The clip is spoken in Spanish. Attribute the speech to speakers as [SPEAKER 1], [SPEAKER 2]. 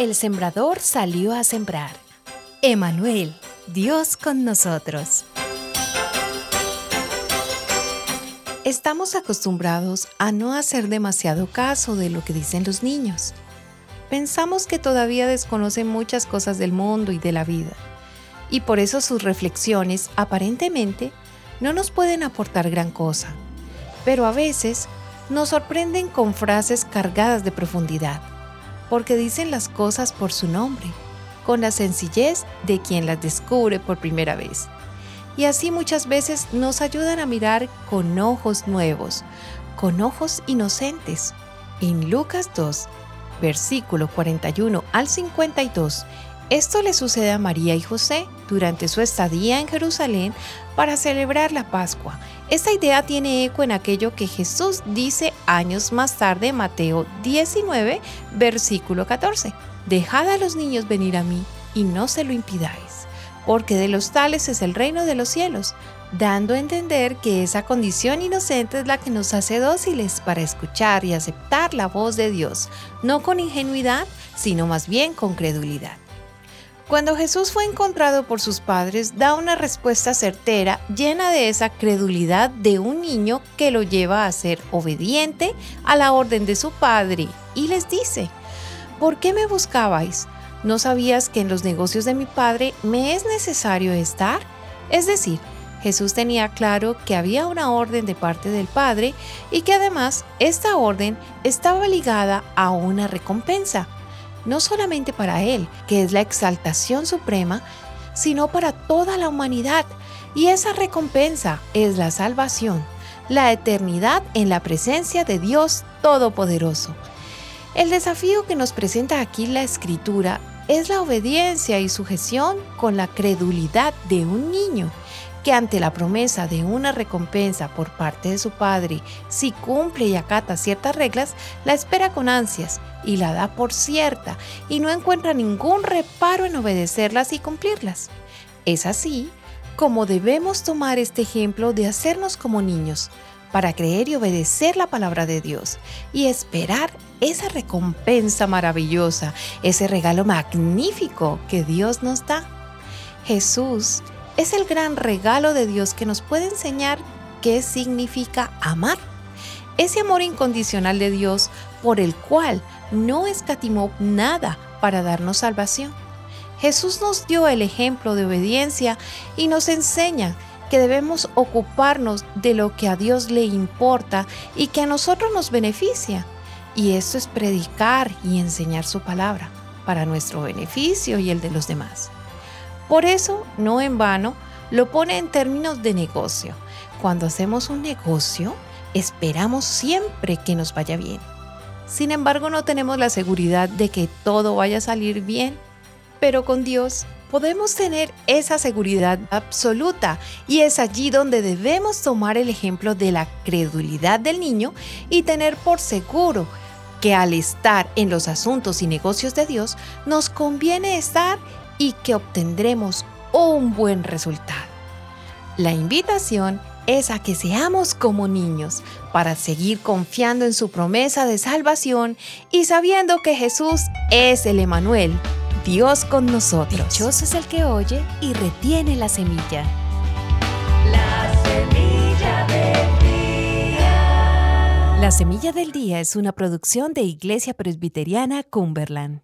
[SPEAKER 1] El sembrador salió a sembrar. Emanuel, Dios con nosotros. Estamos acostumbrados a no hacer demasiado caso de lo que dicen los niños. Pensamos que todavía desconocen muchas cosas del mundo y de la vida, y por eso sus reflexiones aparentemente no nos pueden aportar gran cosa, pero a veces nos sorprenden con frases cargadas de profundidad porque dicen las cosas por su nombre, con la sencillez de quien las descubre por primera vez. Y así muchas veces nos ayudan a mirar con ojos nuevos, con ojos inocentes. En Lucas 2, versículo 41 al 52, esto le sucede a María y José durante su estadía en Jerusalén para celebrar la Pascua. Esta idea tiene eco en aquello que Jesús dice años más tarde en Mateo 19, versículo 14. Dejad a los niños venir a mí y no se lo impidáis, porque de los tales es el reino de los cielos, dando a entender que esa condición inocente es la que nos hace dóciles para escuchar y aceptar la voz de Dios, no con ingenuidad, sino más bien con credulidad. Cuando Jesús fue encontrado por sus padres, da una respuesta certera, llena de esa credulidad de un niño que lo lleva a ser obediente a la orden de su padre y les dice, ¿por qué me buscabais? ¿No sabías que en los negocios de mi padre me es necesario estar? Es decir, Jesús tenía claro que había una orden de parte del Padre y que además esta orden estaba ligada a una recompensa no solamente para Él, que es la exaltación suprema, sino para toda la humanidad. Y esa recompensa es la salvación, la eternidad en la presencia de Dios Todopoderoso. El desafío que nos presenta aquí la Escritura es la obediencia y sujeción con la credulidad de un niño que ante la promesa de una recompensa por parte de su padre, si cumple y acata ciertas reglas, la espera con ansias y la da por cierta y no encuentra ningún reparo en obedecerlas y cumplirlas. Es así como debemos tomar este ejemplo de hacernos como niños para creer y obedecer la palabra de Dios y esperar esa recompensa maravillosa, ese regalo magnífico que Dios nos da. Jesús es el gran regalo de Dios que nos puede enseñar qué significa amar. Ese amor incondicional de Dios por el cual no escatimó nada para darnos salvación. Jesús nos dio el ejemplo de obediencia y nos enseña que debemos ocuparnos de lo que a Dios le importa y que a nosotros nos beneficia. Y esto es predicar y enseñar su palabra para nuestro beneficio y el de los demás. Por eso, no en vano, lo pone en términos de negocio. Cuando hacemos un negocio, esperamos siempre que nos vaya bien. Sin embargo, no tenemos la seguridad de que todo vaya a salir bien. Pero con Dios podemos tener esa seguridad absoluta y es allí donde debemos tomar el ejemplo de la credulidad del niño y tener por seguro que al estar en los asuntos y negocios de Dios nos conviene estar y que obtendremos un buen resultado. La invitación es a que seamos como niños para seguir confiando en su promesa de salvación y sabiendo que Jesús es el Emanuel, Dios con nosotros.
[SPEAKER 2] Dichoso es el que oye y retiene la semilla.
[SPEAKER 3] La semilla del día.
[SPEAKER 2] La semilla del día es una producción de Iglesia Presbiteriana Cumberland.